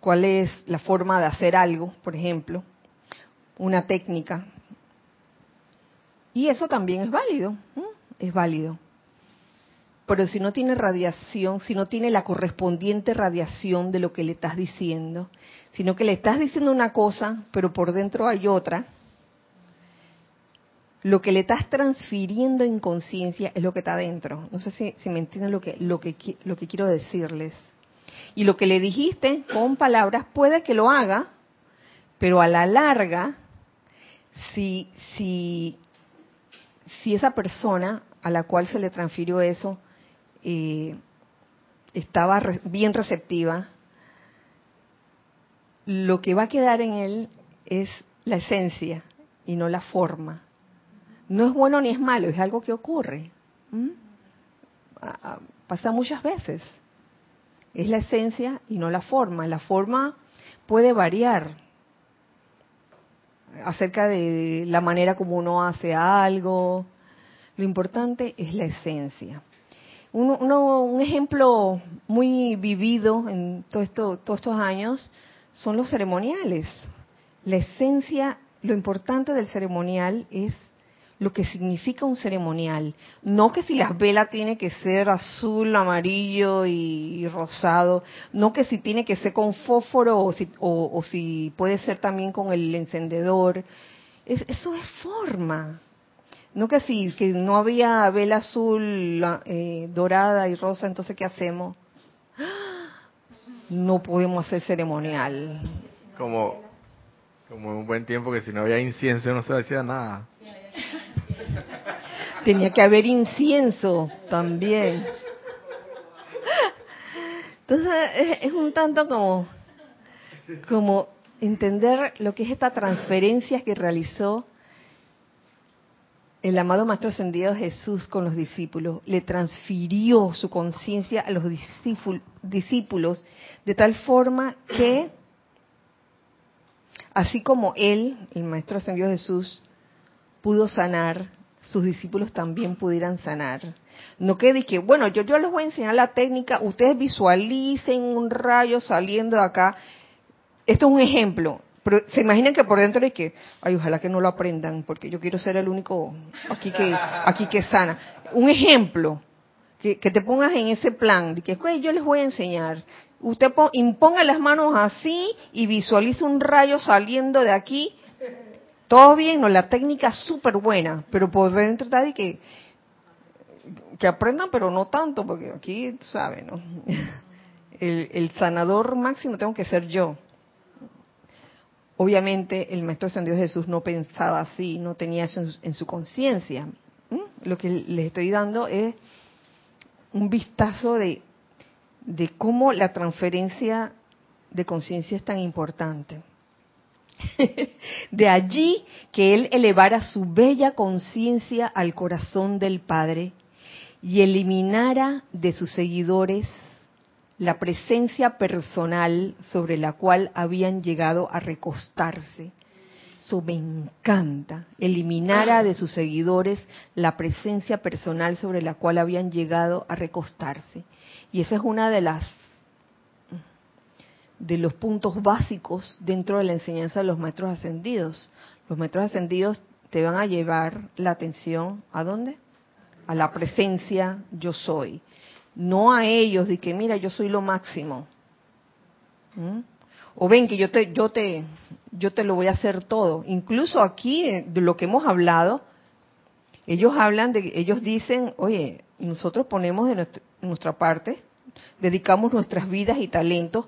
S1: cuál es la forma de hacer algo, por ejemplo, una técnica Y eso también es válido, es válido. Pero si no tiene radiación, si no tiene la correspondiente radiación de lo que le estás diciendo, sino que le estás diciendo una cosa, pero por dentro hay otra, lo que le estás transfiriendo en conciencia es lo que está adentro. No sé si, me entienden lo que, lo, que, lo que quiero decirles. Y lo que le dijiste con palabras puede que lo haga, pero a la larga, si, si, si esa persona a la cual se le transfirió eso eh, estaba bien receptiva, lo que va a quedar en él es la esencia y no la forma. No es bueno ni es malo, es algo que ocurre. Pasa muchas veces. Es la esencia y no la forma. La forma puede variar acerca de la manera como uno hace algo. Lo importante es la esencia. Un ejemplo muy vivido en todo esto, todos estos años son los ceremoniales. La esencia, lo importante del ceremonial es lo que significa un ceremonial. No que si las velas tiene que ser azul, amarillo y, rosado, no que si tiene que ser con fósforo o si, o, si puede ser también con el encendedor. eso es forma. No que si que no había vela azul, eh, dorada y rosa, entonces ¿qué hacemos? No podemos hacer ceremonial.
S4: Como, como en un buen tiempo que si no había incienso no se hacía nada.
S1: Tenía que haber incienso también. Entonces es, un tanto como, como entender lo que es esta transferencia que realizó el amado Maestro Ascendido Jesús con los discípulos. Le transfirió su conciencia a los discípulos de tal forma que, así como él, el Maestro Ascendido Jesús, pudo sanar, sus discípulos también pudieran sanar. No quede que, bueno, yo, yo les voy a enseñar la técnica, ustedes visualicen un rayo saliendo de acá. Esto es un ejemplo, pero se imaginan que por dentro hay que, ay, ojalá que no lo aprendan, porque yo quiero ser el único aquí que, aquí que sana. Un ejemplo, que, te pongas en ese plan, de que yo les voy a enseñar. Usted imponga las manos así y visualice un rayo saliendo de aquí todo bien, no, la técnica súper buena, pero por dentro está de que, que aprendan, pero no tanto, porque aquí, tú sabes, ¿no? El, sanador máximo tengo que ser yo. Obviamente el Maestro San Dios Jesús no pensaba así, no tenía eso en, su conciencia. Lo que les estoy dando es un vistazo de, de cómo la transferencia de conciencia es tan importante. De allí que él elevara su bella conciencia al corazón del Padre y eliminara de sus seguidores la presencia personal sobre la cual habían llegado a recostarse. Eso me encanta. Eliminara de sus seguidores la presencia personal sobre la cual habían llegado a recostarse. Y esa es una de las de los puntos básicos dentro de la enseñanza de los maestros ascendidos. Los maestros ascendidos te van a llevar la atención a dónde? A la presencia yo soy. No a ellos de que mira, yo soy lo máximo. ¿Mm? O ven que yo te yo te yo te lo voy a hacer todo. Incluso aquí de lo que hemos hablado, ellos hablan de ellos dicen, "Oye, nosotros ponemos de nuestra parte, dedicamos nuestras vidas y talentos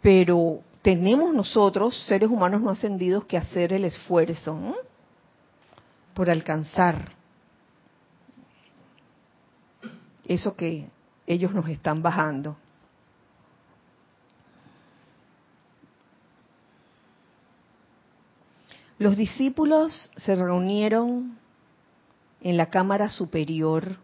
S1: pero tenemos nosotros, seres humanos no ascendidos, que hacer el esfuerzo por alcanzar eso que ellos nos están bajando. Los discípulos se reunieron en la cámara superior,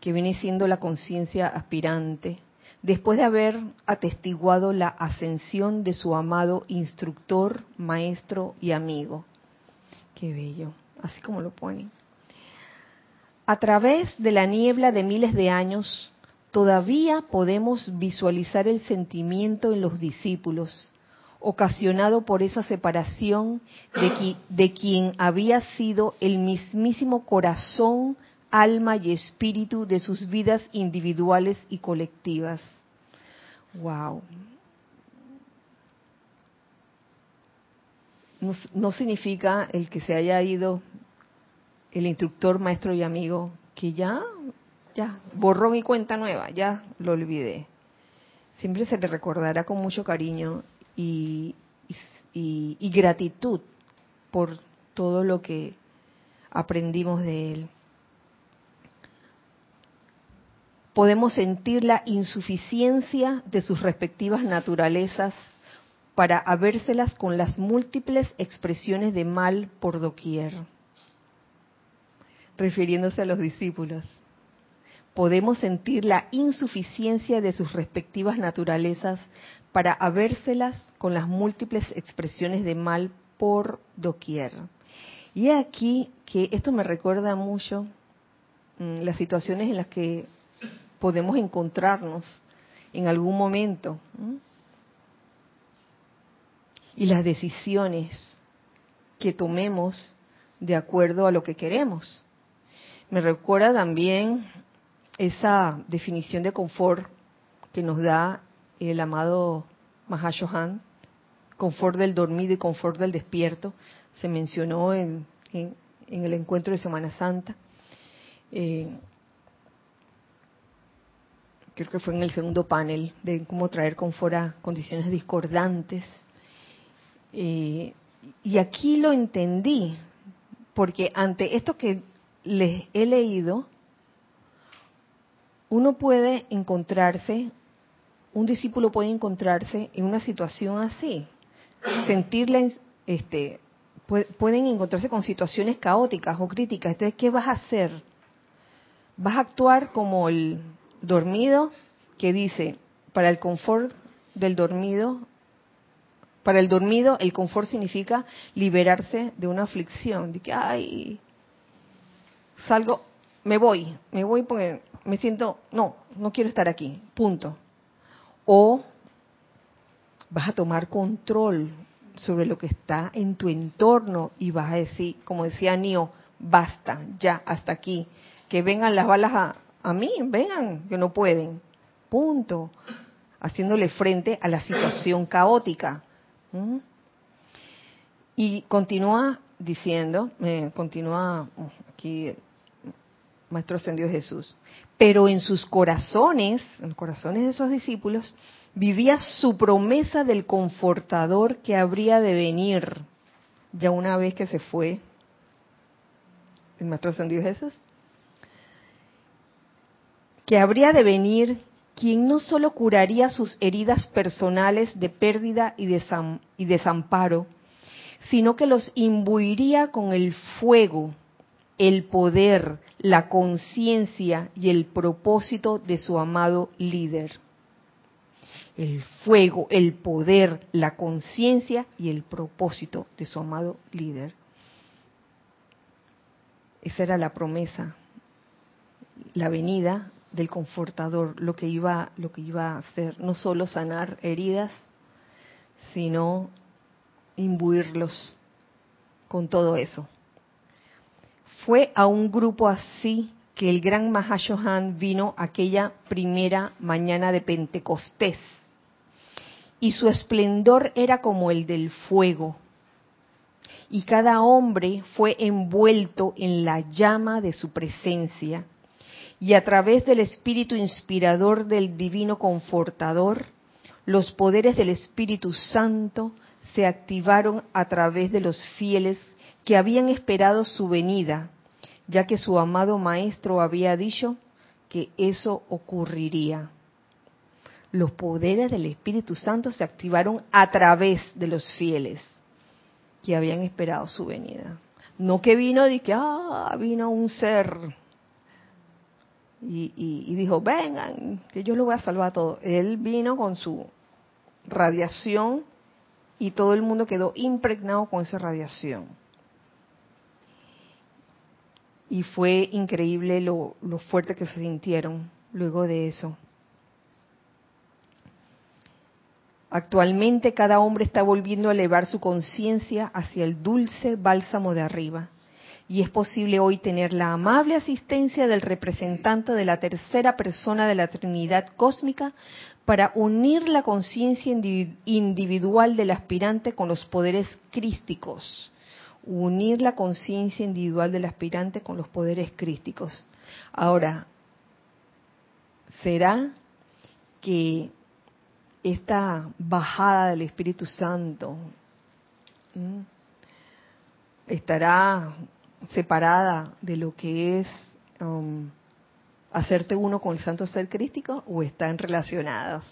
S1: que viene siendo la conciencia aspirante, después de haber atestiguado la ascensión de su amado instructor, maestro y amigo. Qué bello, así como lo pone. A través de la niebla de miles de años, todavía podemos visualizar el sentimiento en los discípulos, ocasionado por esa separación de, de quien había sido el mismísimo corazón, alma y espíritu de sus vidas individuales y colectivas. Wow. No, significa el que se haya ido el instructor, maestro y amigo, que ya, ya, borró mi cuenta nueva, ya lo olvidé. Siempre se le recordará con mucho cariño y, y gratitud por todo lo que aprendimos de él. podemos sentir la insuficiencia de sus respectivas naturalezas para habérselas con las múltiples expresiones de mal por doquier. Refiriéndose a los discípulos, podemos sentir la insuficiencia de sus respectivas naturalezas para habérselas con las múltiples expresiones de mal por doquier. Y aquí que esto me recuerda mucho mm, las situaciones en las que podemos encontrarnos en algún momento. Y las decisiones que tomemos de acuerdo a lo que queremos. Me recuerda también esa definición de confort que nos da el amado Mahashohan, confort del dormido y confort del despierto, se mencionó en, el encuentro de Semana Santa. Eh, creo que fue en el segundo panel, de cómo traer confort a condiciones discordantes. Eh, y aquí lo entendí, porque ante esto que les he leído, uno puede encontrarse, un discípulo puede encontrarse en una situación así, sentirle, este, pueden encontrarse con situaciones caóticas o críticas. Entonces, ¿qué vas a hacer? ¿Vas a actuar como el dormido que dice, para el confort del dormido, para el dormido el confort significa liberarse de una aflicción, de que, ay, salgo, me voy, me voy porque me siento, no, no quiero estar aquí, punto. O vas a tomar control sobre lo que está en tu entorno y vas a decir, como decía Nio, basta, ya, hasta aquí, que vengan las balas a, a mí, vengan, que no pueden. Punto. Haciéndole frente a la situación caótica. ¿Mm? Y continúa diciendo, continúa aquí Maestro Ascendido Jesús, pero en sus corazones, en los corazones de esos discípulos, vivía su promesa del confortador que habría de venir. Ya una vez que se fue el Maestro Ascendido Jesús. Que habría de venir quien no solo curaría sus heridas personales de pérdida y, desamparo, sino que los imbuiría con el fuego, el poder, la conciencia y el propósito de su amado líder. El fuego, el poder, la conciencia y el propósito de su amado líder. Esa era la promesa, la venida del confortador, lo que iba, lo que iba a hacer, no solo sanar heridas, sino imbuirlos con todo eso. Fue a un grupo así que el gran Mahashohan vino aquella primera mañana de Pentecostés. Y su esplendor era como el del fuego. Y cada hombre fue envuelto en la llama de su presencia y a través del Espíritu inspirador del Divino Confortador, los poderes del Espíritu Santo se activaron a través de los fieles que habían esperado su venida, ya que su amado Maestro había dicho que eso ocurriría. Los poderes del Espíritu Santo se activaron a través de los fieles que habían esperado su venida. No que vino de que, ah, vino un ser y, dijo, vengan, que yo lo voy a salvar a todos. Él vino con su radiación y todo el mundo quedó impregnado con esa radiación. Y fue increíble lo, lo fuerte que se sintieron luego de eso. Actualmente cada hombre está volviendo a elevar su conciencia hacia el dulce bálsamo de arriba. Y es posible hoy tener la amable asistencia del representante de la tercera persona de la Trinidad cósmica para unir la conciencia individual del aspirante con los poderes crísticos. Unir la conciencia individual del aspirante con los poderes crísticos. Ahora, ¿será que esta bajada del Espíritu Santo estará separada de lo que es um, hacerte uno con el santo ser crístico o están relacionadas?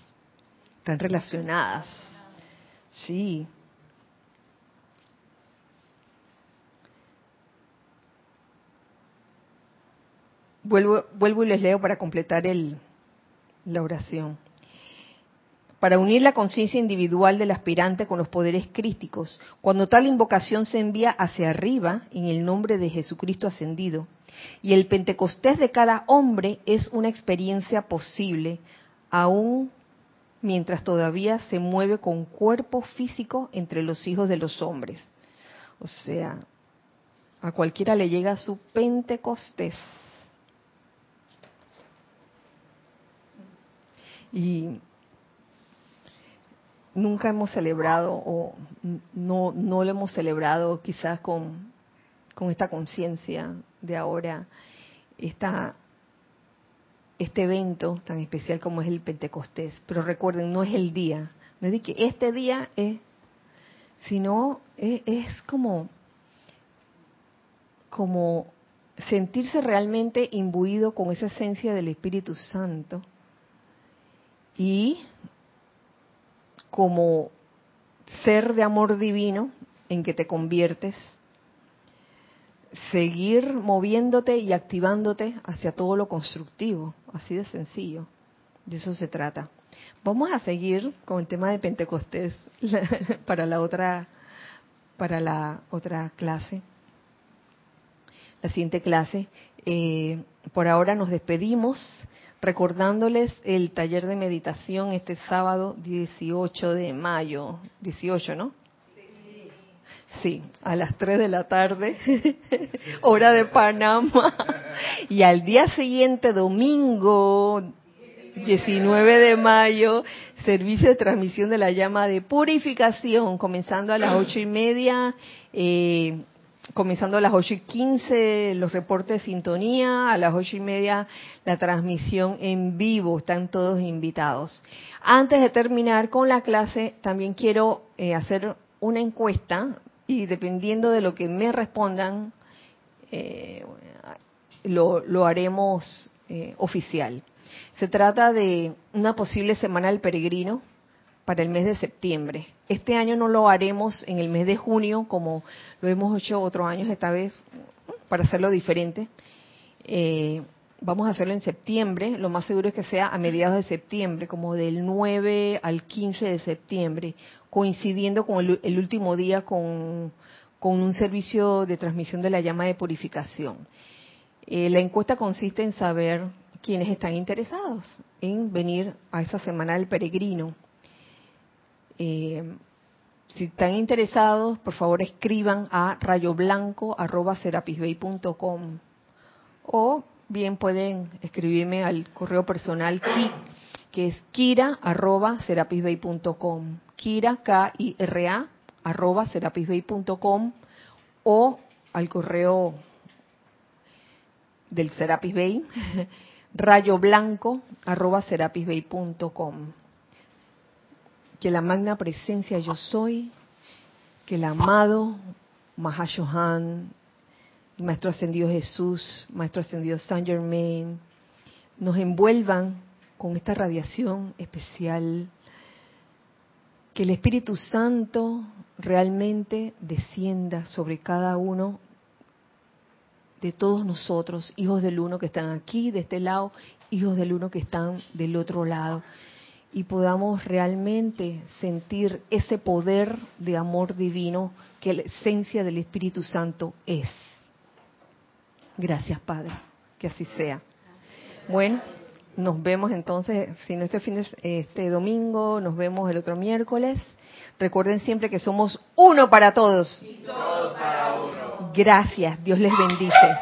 S1: Están relacionadas. Sí. Vuelvo, vuelvo y les leo para completar el, la oración para unir la conciencia individual del aspirante con los poderes crísticos, cuando tal invocación se envía hacia arriba en el nombre de Jesucristo ascendido. Y el Pentecostés de cada hombre es una experiencia posible, aún mientras todavía se mueve con cuerpo físico entre los hijos de los hombres. O sea, a cualquiera le llega su Pentecostés. Y nunca hemos celebrado o no, no lo hemos celebrado quizás con, con esta conciencia de ahora, esta, este evento tan especial como es el Pentecostés. Pero recuerden, no es el día, no es de que este día es, sino es, es como, como sentirse realmente imbuido con esa esencia del Espíritu Santo y como ser de amor divino en que te conviertes, seguir moviéndote y activándote hacia todo lo constructivo, así de sencillo. De eso se trata. Vamos a seguir con el tema de Pentecostés para la otra para la otra clase, la siguiente clase. Eh, por ahora nos despedimos recordándoles el taller de meditación este sábado 18 de mayo, 18, ¿no? Sí, a las 3 de la tarde, hora de Panamá. Y al día siguiente, domingo 19 de mayo, servicio de transmisión de la llama de purificación, comenzando a las ocho y media. Eh, comenzando a las ocho y quince los reportes de sintonía, a las ocho y media la transmisión en vivo, están todos invitados. Antes de terminar con la clase, también quiero eh, hacer una encuesta y dependiendo de lo que me respondan, eh, lo, haremos eh, oficial. Se trata de una posible semana del peregrino para el mes de septiembre. Este año no lo haremos en el mes de junio como lo hemos hecho otros años esta vez para hacerlo diferente. Eh, vamos a hacerlo en septiembre, lo más seguro es que sea a mediados de septiembre, como del 9 al 15 de septiembre, coincidiendo con el, último día con, un servicio de transmisión de la llama de purificación. Eh, la encuesta consiste en saber quiénes están interesados en venir a esa semana del peregrino. Eh, si están interesados, por favor escriban a rayoblanco.com o bien pueden escribirme al correo personal que es kira.serapisbay.com kira, K-I-R-A, arroba serapisbay.com o al correo del Serapis Bay, rayoblanco arroba serapisbay.com que la magna presencia yo soy, que el amado Mahashohan, Maestro Ascendido Jesús, Maestro Ascendido Saint Germain, nos envuelvan con esta radiación especial, que el Espíritu Santo realmente descienda sobre cada uno de todos nosotros, hijos del uno que están aquí, de este lado, hijos del uno que están del otro lado y podamos realmente sentir ese poder de amor divino que la esencia del Espíritu Santo es. Gracias, Padre. Que así sea. Bueno, Nos vemos entonces, si no este fin de, este domingo, nos vemos el otro miércoles. Recuerden siempre que somos uno para todos.
S3: Y todos para uno.
S1: Gracias, Dios les bendice.